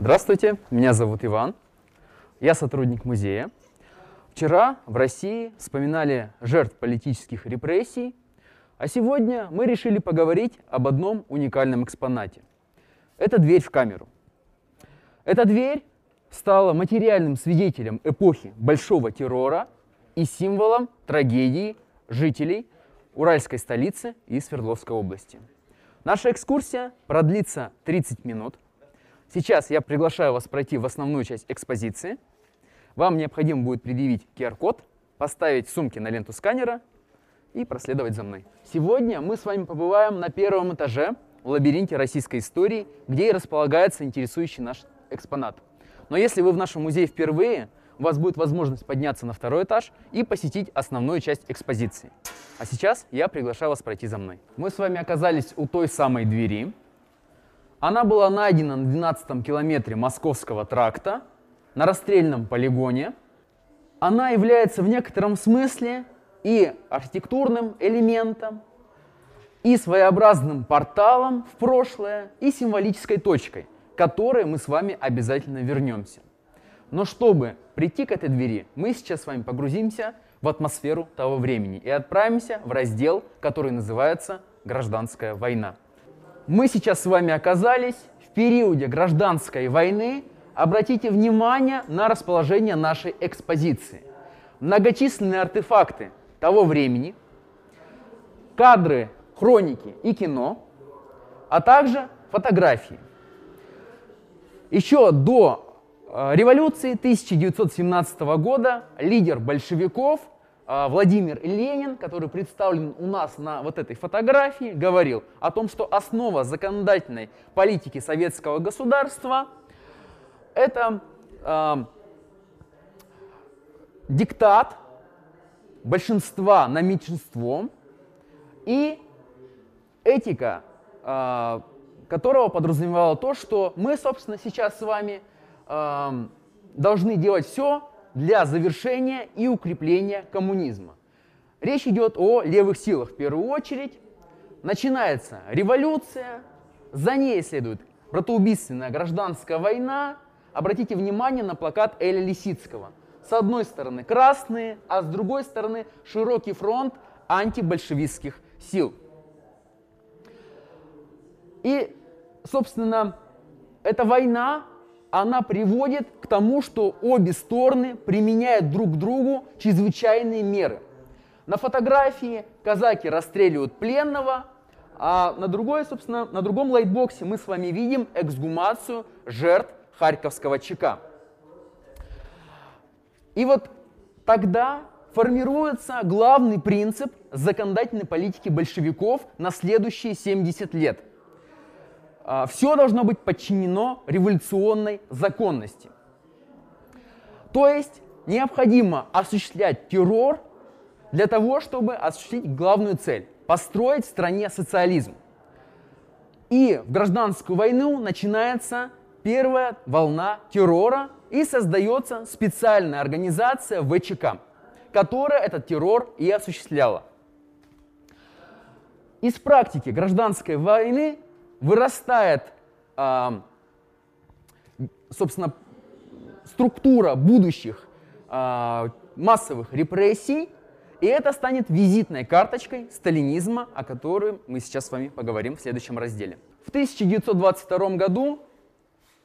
Здравствуйте, меня зовут Иван, я сотрудник музея. Вчера в России вспоминали жертв политических репрессий, а сегодня мы решили поговорить об одном уникальном экспонате. Это дверь в камеру. Эта дверь стала материальным свидетелем эпохи большого террора и символом трагедии жителей уральской столицы и Свердловской области. Наша экскурсия продлится 30 минут – Сейчас я приглашаю вас пройти в основную часть экспозиции. Вам необходимо будет предъявить QR-код, поставить сумки на ленту сканера и проследовать за мной. Сегодня мы с вами побываем на первом этаже в лабиринте российской истории, где и располагается интересующий наш экспонат. Но если вы в нашем музее впервые, у вас будет возможность подняться на второй этаж и посетить основную часть экспозиции. А сейчас я приглашаю вас пройти за мной. Мы с вами оказались у той самой двери, она была найдена на 12 километре Московского тракта на расстрельном полигоне. Она является в некотором смысле и архитектурным элементом, и своеобразным порталом в прошлое, и символической точкой, к которой мы с вами обязательно вернемся. Но чтобы прийти к этой двери, мы сейчас с вами погрузимся в атмосферу того времени и отправимся в раздел, который называется «Гражданская война». Мы сейчас с вами оказались в периоде гражданской войны. Обратите внимание на расположение нашей экспозиции. Многочисленные артефакты того времени, кадры, хроники и кино, а также фотографии. Еще до э, революции 1917 года лидер большевиков – Владимир Ленин, который представлен у нас на вот этой фотографии, говорил о том, что основа законодательной политики советского государства – это э, диктат большинства на меньшинство и этика, э, которого подразумевало то, что мы, собственно, сейчас с вами э, должны делать все, для завершения и укрепления коммунизма. Речь идет о левых силах в первую очередь. Начинается революция, за ней следует братоубийственная гражданская война. Обратите внимание на плакат Эля Лисицкого. С одной стороны красные, а с другой стороны широкий фронт антибольшевистских сил. И, собственно, эта война она приводит к тому, что обе стороны применяют друг к другу чрезвычайные меры. На фотографии казаки расстреливают пленного, а на, другой, собственно, на другом лайтбоксе мы с вами видим эксгумацию жертв Харьковского ЧК. И вот тогда формируется главный принцип законодательной политики большевиков на следующие 70 лет. А, все должно быть подчинено революционной законности. То есть необходимо осуществлять террор для того, чтобы осуществить главную цель – построить в стране социализм. И в гражданскую войну начинается первая волна террора и создается специальная организация ВЧК, которая этот террор и осуществляла. Из практики гражданской войны вырастает, а, собственно, структура будущих а, массовых репрессий, и это станет визитной карточкой сталинизма, о которой мы сейчас с вами поговорим в следующем разделе. В 1922 году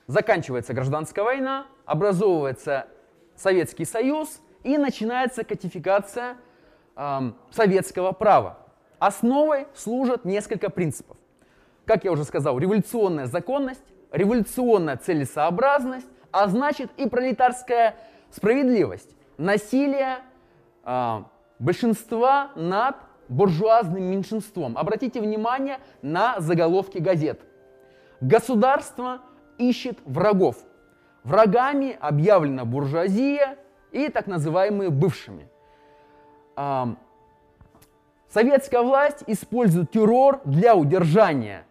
заканчивается гражданская война, образовывается Советский Союз и начинается кодификация э, советского права. Основой служат несколько принципов как я уже сказал, революционная законность, революционная целесообразность, а значит и пролетарская справедливость, насилие э, большинства над буржуазным меньшинством. Обратите внимание на заголовки газет. Государство ищет врагов. Врагами объявлена буржуазия и так называемые бывшими. Советская власть использует террор для удержания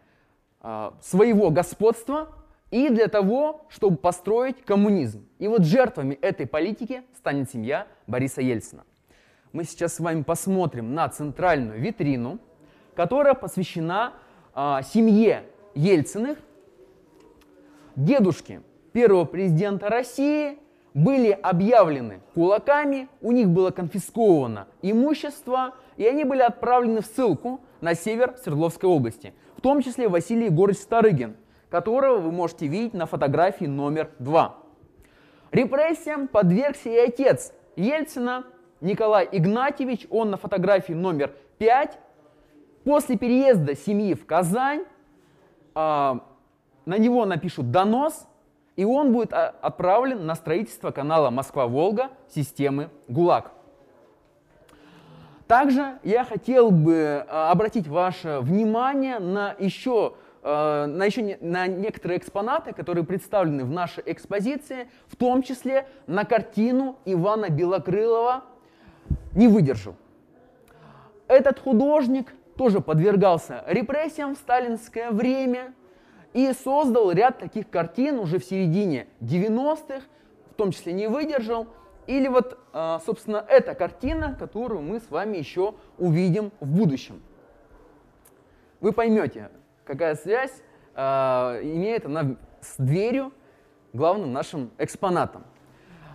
своего господства и для того, чтобы построить коммунизм. И вот жертвами этой политики станет семья Бориса Ельцина. Мы сейчас с вами посмотрим на центральную витрину, которая посвящена а, семье Ельциных, дедушке первого президента России были объявлены кулаками, у них было конфисковано имущество, и они были отправлены в ссылку на север Свердловской области, в том числе Василий Егорович Старыгин, которого вы можете видеть на фотографии номер два. Репрессиям подвергся и отец Ельцина, Николай Игнатьевич, он на фотографии номер 5. После переезда семьи в Казань э, на него напишут донос, и он будет а, отправлен на строительство канала Москва-Волга системы ГУЛАГ. Также я хотел бы а, обратить ваше внимание на еще, а, на еще на некоторые экспонаты, которые представлены в нашей экспозиции, в том числе на картину Ивана Белокрылова «Не выдержал». Этот художник тоже подвергался репрессиям в сталинское время и создал ряд таких картин уже в середине 90-х, в том числе «Не выдержал», или вот, а, собственно, эта картина, которую мы с вами еще увидим в будущем. Вы поймете, какая связь э, имеет она с дверью, главным нашим экспонатом.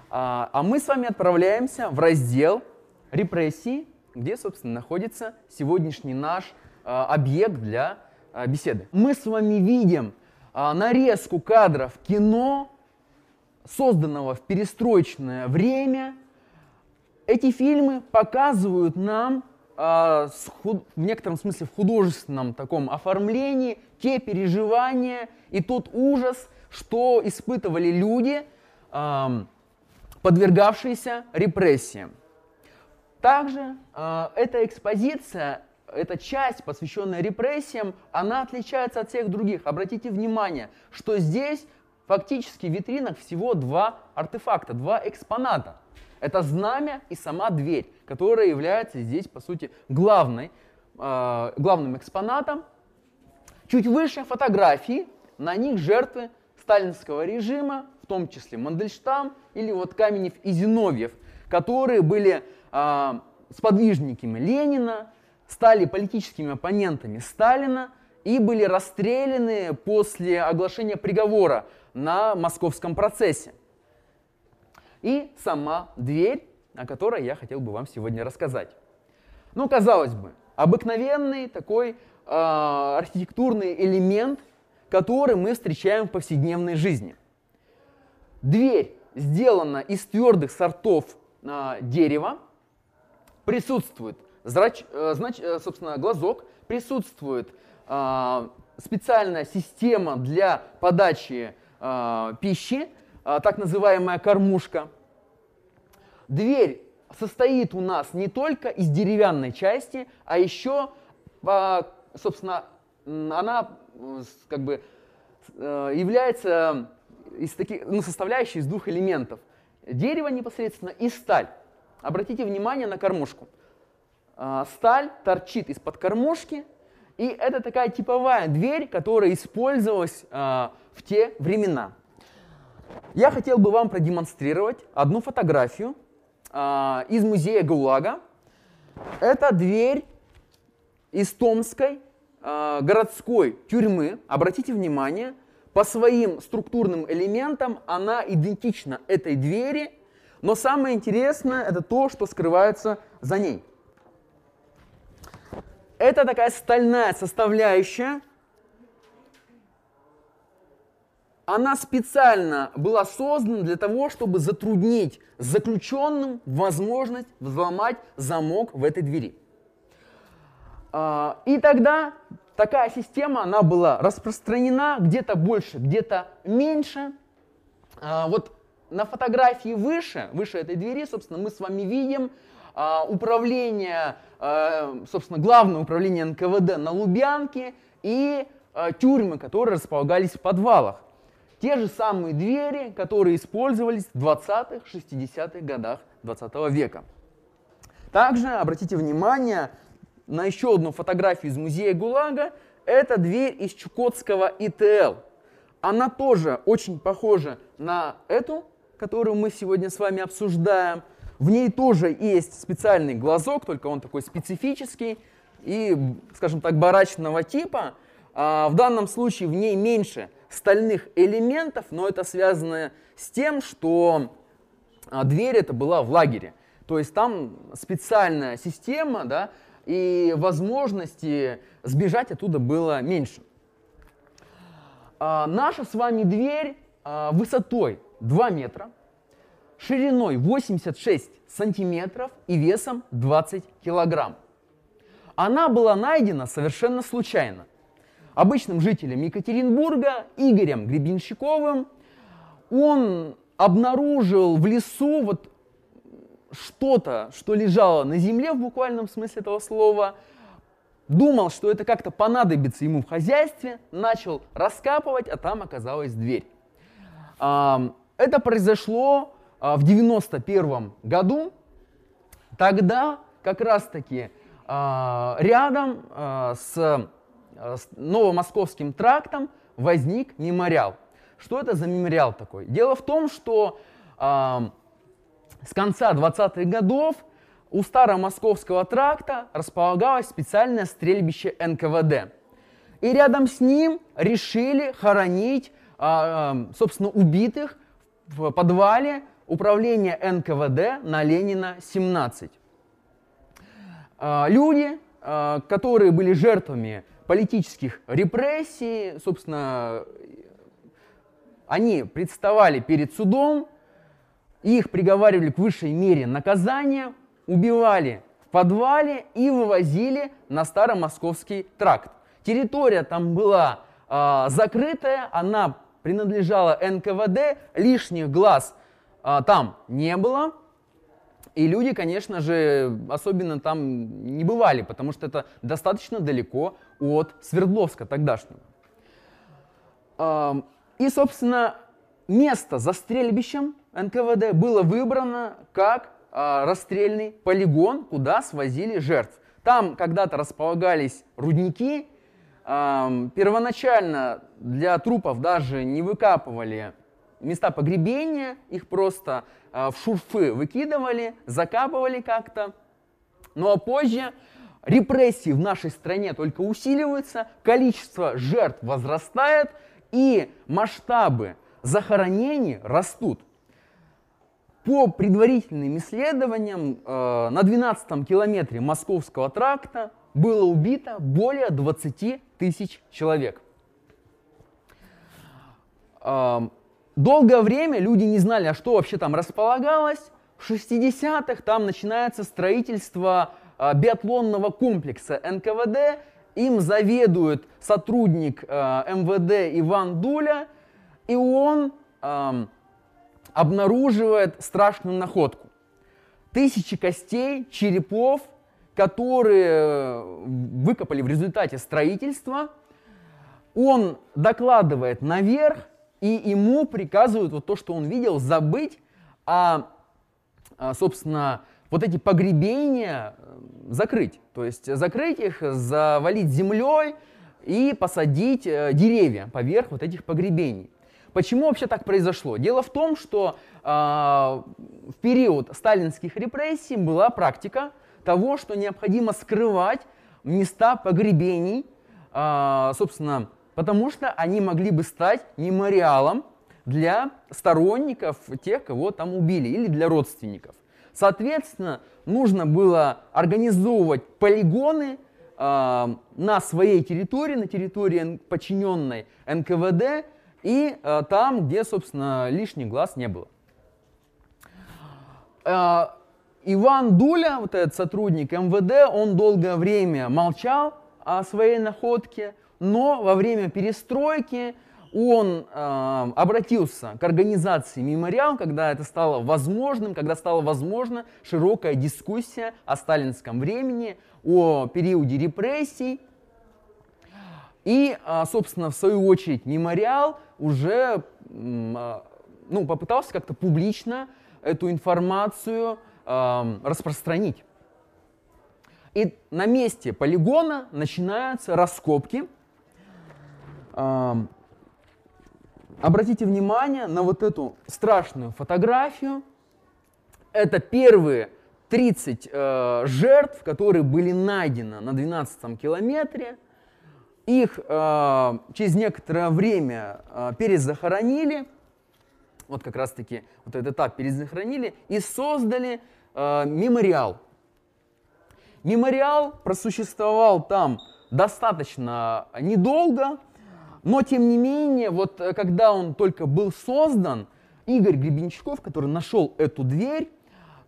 А, а мы с вами отправляемся в раздел репрессии, где, собственно, находится сегодняшний наш объект для беседы. Мы с вами видим нарезку кадров кино созданного в перестроечное время, эти фильмы показывают нам э, в некотором смысле в художественном таком оформлении те переживания и тот ужас, что испытывали люди, э, подвергавшиеся репрессиям. Также э, эта экспозиция, эта часть, посвященная репрессиям, она отличается от всех других. Обратите внимание, что здесь фактически в витринах всего два артефакта, два экспоната. Это знамя и сама дверь, которая является здесь, по сути, главной, э, главным экспонатом. Чуть выше фотографии, на них жертвы сталинского режима, в том числе Мандельштам или вот Каменев и Зиновьев, которые были э, сподвижниками Ленина, стали политическими оппонентами Сталина и были расстреляны после оглашения приговора на московском процессе. И сама дверь, о которой я хотел бы вам сегодня рассказать. Ну, казалось бы, обыкновенный такой э, архитектурный элемент, который мы встречаем в повседневной жизни. Дверь сделана из твердых сортов э, дерева, присутствует зрач, э, знач, э, собственно, глазок, присутствует э, специальная система для подачи э, пищи, э, так называемая кормушка. Дверь состоит у нас не только из деревянной части, а еще, э, собственно, она как бы э, является из таких, ну, составляющей из двух элементов. Дерево непосредственно и сталь. Обратите внимание на кормушку. Сталь торчит из-под кормушки, и это такая типовая дверь, которая использовалась э, в те времена. Я хотел бы вам продемонстрировать одну фотографию э, из музея ГУЛАГа. Это дверь из Томской э, городской тюрьмы. Обратите внимание, по своим структурным элементам она идентична этой двери, но самое интересное это то, что скрывается за ней. Это такая стальная составляющая. Она специально была создана для того, чтобы затруднить заключенным возможность взломать замок в этой двери. А, и тогда такая система, она была распространена где-то больше, где-то меньше. А, вот на фотографии выше, выше этой двери, собственно, мы с вами видим а, управление, а, собственно, главное управление НКВД на Лубянке и а, тюрьмы, которые располагались в подвалах. Те же самые двери, которые использовались в 20-х, 60-х годах 20 века. Также обратите внимание на еще одну фотографию из музея ГУЛАГа. Это дверь из Чукотского ИТЛ. Она тоже очень похожа на эту, которую мы сегодня с вами обсуждаем – в ней тоже есть специальный глазок, только он такой специфический и, скажем так, барачного типа. А в данном случае в ней меньше стальных элементов, но это связано с тем, что а, дверь это была в лагере. То есть там специальная система, да, и возможности сбежать оттуда было меньше. А, наша с вами дверь а, высотой 2 метра, шириной 86 сантиметров и весом 20 килограмм. Она была найдена совершенно случайно. Обычным жителем Екатеринбурга Игорем Гребенщиковым он обнаружил в лесу вот что-то, что лежало на земле в буквальном смысле этого слова, думал, что это как-то понадобится ему в хозяйстве, начал раскапывать, а там оказалась дверь. Это произошло а, в 91 году. Тогда как раз-таки а, рядом а, с Новомосковским трактом возник мемориал. Что это за мемориал такой? Дело в том, что с конца 20-х годов у Старомосковского тракта располагалось специальное стрельбище НКВД. И рядом с ним решили хоронить, собственно, убитых в подвале управления НКВД на Ленина 17. Люди, которые были жертвами политических репрессий, собственно, они представали перед судом, их приговаривали к высшей мере наказания, убивали в подвале и вывозили на Старомосковский тракт. Территория там была э, закрытая, она принадлежала НКВД, лишних глаз э, там не было. И люди, конечно же, особенно там не бывали, потому что это достаточно далеко от Свердловска тогдашнего. И, собственно, место за стрельбищем НКВД было выбрано как э, расстрельный полигон, куда свозили жертв. Там когда-то располагались рудники. Первоначально для трупов даже не выкапывали места погребения, их просто э, в шурфы выкидывали, закапывали как-то. Ну а позже репрессии в нашей стране только усиливаются, количество жертв возрастает, и масштабы захоронений растут. По предварительным исследованиям, э, на 12 километре Московского тракта было убито более 20 тысяч человек. Долгое время люди не знали, а что вообще там располагалось. В 60-х там начинается строительство э, биатлонного комплекса НКВД. Им заведует сотрудник МВД Иван Дуля, и он эм, обнаруживает страшную находку. Тысячи костей, черепов, которые э, выкопали в результате строительства. Он докладывает наверх, и ему приказывают вот то, что он видел, забыть, а, а собственно, вот эти погребения э, закрыть. То есть закрыть их, завалить землей и посадить э, деревья поверх вот этих погребений. Почему вообще так произошло? Дело в том, что э, в период сталинских репрессий была практика того, что необходимо скрывать места погребений, э, собственно, потому что они могли бы стать мемориалом для сторонников тех, кого там убили, или для родственников. Соответственно, нужно было организовывать полигоны э, на своей территории, на территории подчиненной НКВД, и э, там, где, собственно, лишних глаз не было. Иван Дуля, вот этот сотрудник МВД, он долгое время молчал о своей находке, но во время перестройки он э, обратился к организации «Мемориал», когда это стало возможным, когда стала возможна широкая дискуссия о сталинском времени, о периоде репрессий. И, э, собственно, в свою очередь, «Мемориал» уже а, ну, попытался как-то публично эту информацию э, распространить. И на месте полигона начинаются раскопки. Э, обратите внимание на вот эту страшную фотографию. Это первые 30 э, жертв, которые были найдены на 12 километре. их э, через некоторое время э, перезахоронили, вот как раз-таки вот этот этап перезахоронили, и создали э, мемориал. Мемориал просуществовал там достаточно недолго, но тем не менее, вот э, когда он только был создан, Игорь Гребенщиков, который нашел эту дверь,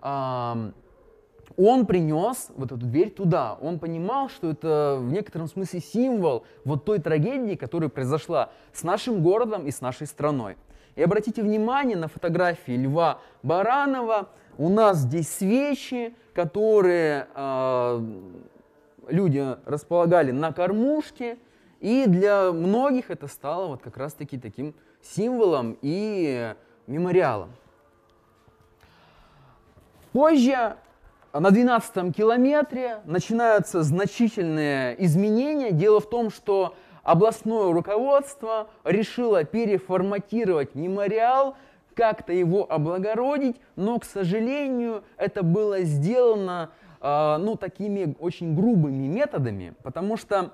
он принес вот эту дверь туда. Он понимал, что это в некотором смысле символ вот той трагедии, которая произошла с нашим городом и с нашей страной. И обратите внимание на фотографии Льва Баранова. У нас здесь свечи, которые э, люди располагали на кормушке. И для многих это стало вот как раз-таки таким символом и мемориалом. Позже на 12 километре начинаются значительные изменения. Дело в том, что областное руководство решило переформатировать мемориал, как-то его облагородить, но, к сожалению, это было сделано э, ну, такими очень грубыми методами, потому что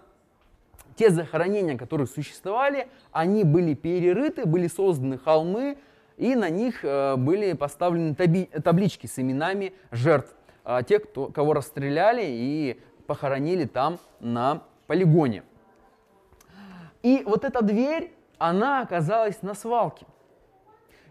те захоронения, которые существовали, они были перерыты, были созданы холмы, и на них э, были поставлены таблички с именами жертв а, тех, кто, кого расстреляли и похоронили там на полигоне. И вот эта дверь, она оказалась на свалке.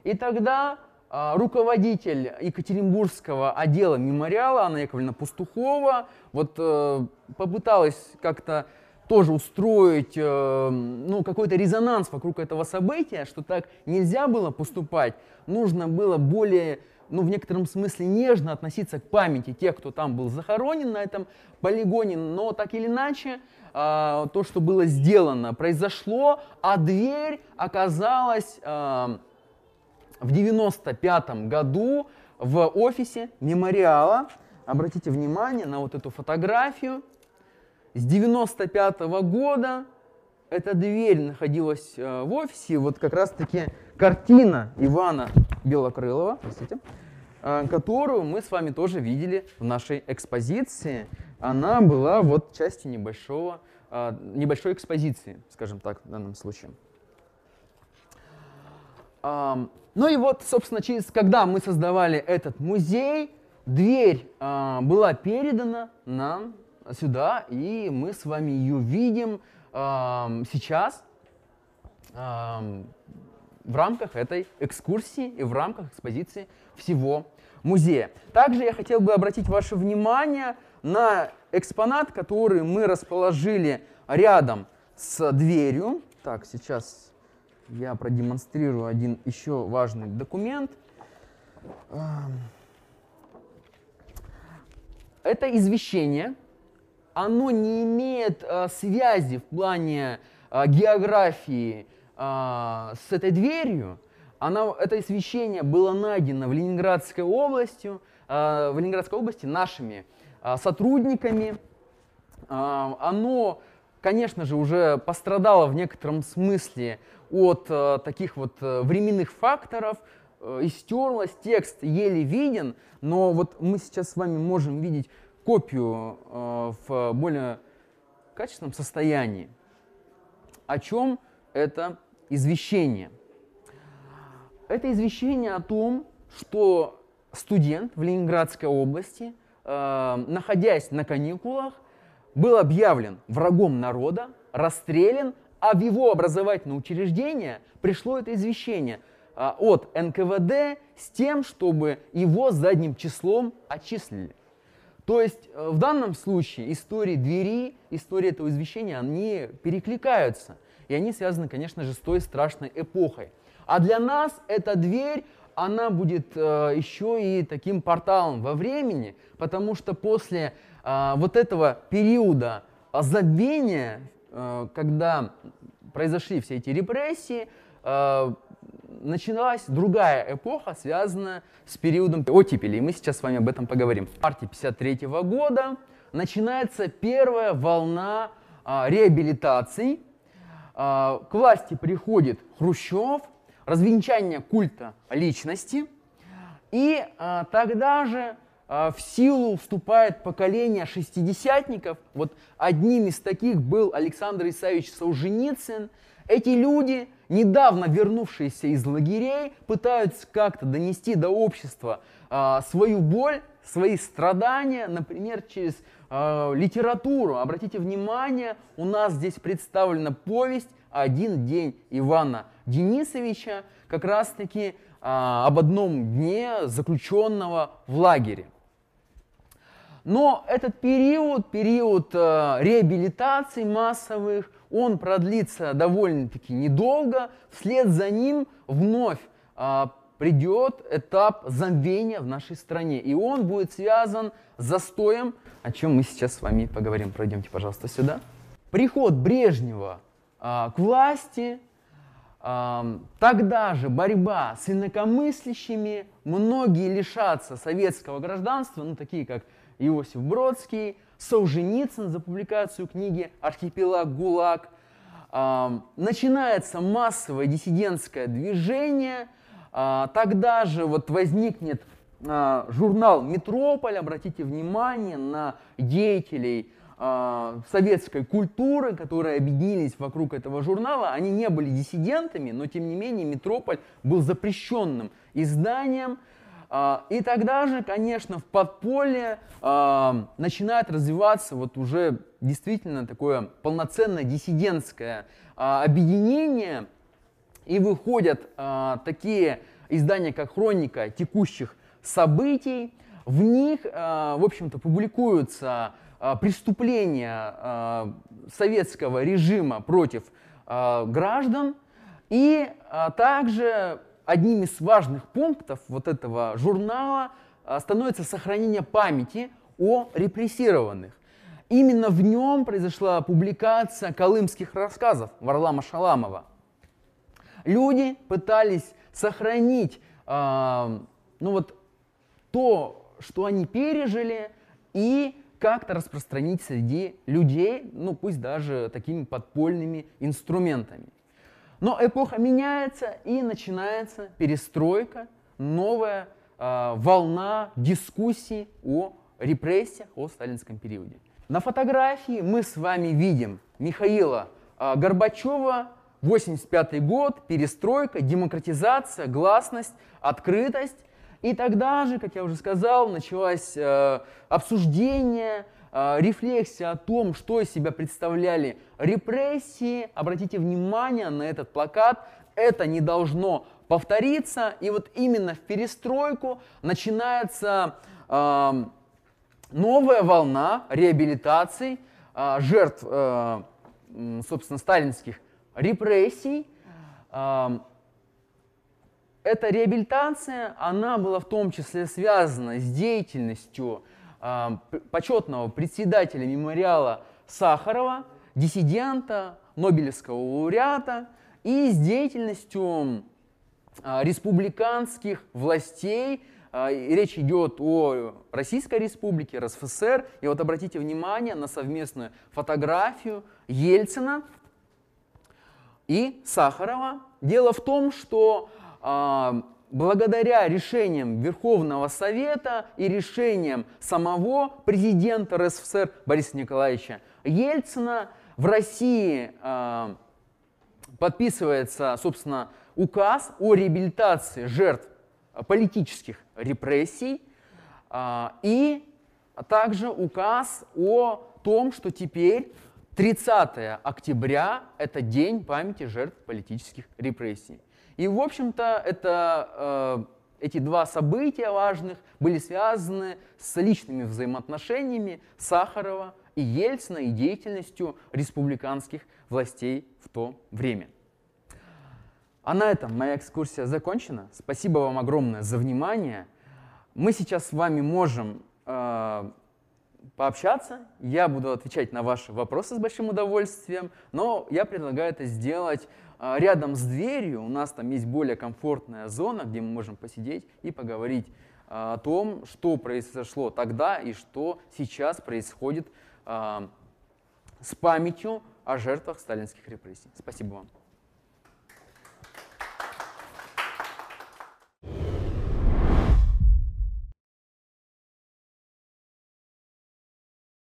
И тогда а, руководитель Екатеринбургского отдела мемориала Анна Яковлевна Пастухова вот э, попыталась как-то тоже устроить э, ну, какой-то резонанс вокруг этого события, что так нельзя было поступать, нужно было более ну, в некотором смысле нежно относиться к памяти тех, кто там был захоронен на этом полигоне, но так или иначе э, то, что было сделано, произошло, а дверь оказалась э, в 95 году в офисе мемориала. Обратите внимание на вот эту фотографию. С 95 -го года эта дверь находилась э, в офисе. Вот как раз-таки картина Ивана Белокрылова, простите, э, которую мы с вами тоже видели в нашей экспозиции. Она была вот частью небольшого, э, небольшой экспозиции, скажем так, в данном случае. Ну и вот, собственно, через, когда мы создавали этот музей, дверь э, была передана нам сюда, и мы с вами ее видим сейчас в рамках этой экскурсии и в рамках экспозиции всего музея. Также я хотел бы обратить ваше внимание на экспонат, который мы расположили рядом с дверью. Так, сейчас я продемонстрирую один еще важный документ. Это извещение. Оно не имеет э, связи в плане э, географии а, с этой дверью, она, это освещение было найдено в Ленинградской области, в Ленинградской области нашими сотрудниками. Оно, конечно же, уже пострадало в некотором смысле от а, таких вот а, временных факторов, а, истерлось, текст еле виден, но вот мы сейчас с вами можем видеть копию а, в более качественном состоянии. О чем это извещение. Это извещение о том, что студент в Ленинградской области, э, находясь на каникулах, был объявлен врагом народа, расстрелян, а в его образовательное учреждение пришло это извещение э, от НКВД с тем, чтобы его задним числом отчислили. То есть э, в данном случае истории двери, история этого извещения, они перекликаются. И они связаны, конечно же, с той страшной эпохой. А для нас эта дверь, она будет э, еще и таким порталом во времени, потому что после э, вот этого периода забвения, когда произошли все эти репрессии, э, началась другая эпоха, связанная с периодом оттепели. И мы сейчас с вами об этом поговорим. В марте 1953 года начинается первая волна э, реабилитаций к власти приходит Хрущев, развенчание культа личности, и тогда же в силу вступает поколение шестидесятников. Вот одним из таких был Александр Исаевич Солженицын. Эти люди, недавно вернувшиеся из лагерей, пытаются как-то донести до общества а, свою боль, свои страдания, например, через а, литературу. Обратите внимание, у нас здесь представлена повесть «Один день Ивана Денисовича», как раз-таки об одном дне заключенного в лагере. Но этот период, период э, реабилитаций массовых, он продлится довольно-таки недолго. Вслед за ним вновь э, придет этап забвения в нашей стране. И он будет связан с застоем, о чем мы сейчас с вами поговорим. Пройдемте, пожалуйста, сюда. Приход Брежнева э, к власти, э, тогда же борьба с инакомыслящими, многие лишатся советского гражданства, ну такие как Иосиф Бродский, Солженицын за публикацию книги «Архипелаг ГУЛАГ». Начинается массовое диссидентское движение. А, тогда же вот возникнет а, журнал «Метрополь». Обратите внимание на деятелей а, советской культуры, которые объединились вокруг этого журнала. Они не были диссидентами, но тем не менее «Метрополь» был запрещенным изданием. А, и тогда же, конечно, в подполье а, начинает развиваться вот уже действительно такое полноценное диссидентское а, объединение, и выходят такие издания, как «Хроника текущих событий». В них, в общем-то, публикуются преступления советского режима против граждан, и также одним из важных пунктов вот этого журнала а, становится сохранение памяти о репрессированных. Именно в нем произошла публикация колымских рассказов Варлама Шаламова. Люди пытались сохранить э, ну вот, то, что они пережили, и как-то распространить среди людей, ну пусть даже такими подпольными инструментами. Но эпоха меняется и начинается перестройка, новая э, волна дискуссий о репрессиях, о сталинском периоде. На фотографии мы с вами видим Михаила э, Горбачева, 85 год, перестройка, демократизация, гласность, открытость. И тогда же, как я уже сказал, началось э, обсуждение рефлексия о том, что из себя представляли репрессии. Обратите внимание на этот плакат. Это не должно повториться. И вот именно в перестройку начинается э, новая волна реабилитаций э, жертв, э, собственно, сталинских репрессий. Э, эта реабилитация, она была в том числе связана с деятельностью почетного председателя мемориала Сахарова, диссидента, Нобелевского лауреата и с деятельностью а, республиканских властей. А, речь идет о Российской Республике, РСФСР. И вот обратите внимание на совместную фотографию Ельцина и Сахарова. Дело в том, что благодаря решениям Верховного Совета и решениям самого президента РСФСР Бориса Николаевича Ельцина в России э, подписывается, собственно, указ о реабилитации жертв политических репрессий э, и также указ о том, что теперь 30 октября – это день памяти жертв политических репрессий. И, в общем-то, это, э, эти два события важных были связаны с личными взаимоотношениями Сахарова и Ельцина и деятельностью республиканских властей в то время. А на этом моя экскурсия закончена. Спасибо вам огромное за внимание. Мы сейчас с вами можем э, пообщаться. Я буду отвечать на ваши вопросы с большим удовольствием, но я предлагаю это сделать рядом с дверью у нас там есть более комфортная зона, где мы можем посидеть и поговорить а, о том, что произошло тогда и что сейчас происходит а, с памятью о жертвах сталинских репрессий. Спасибо вам.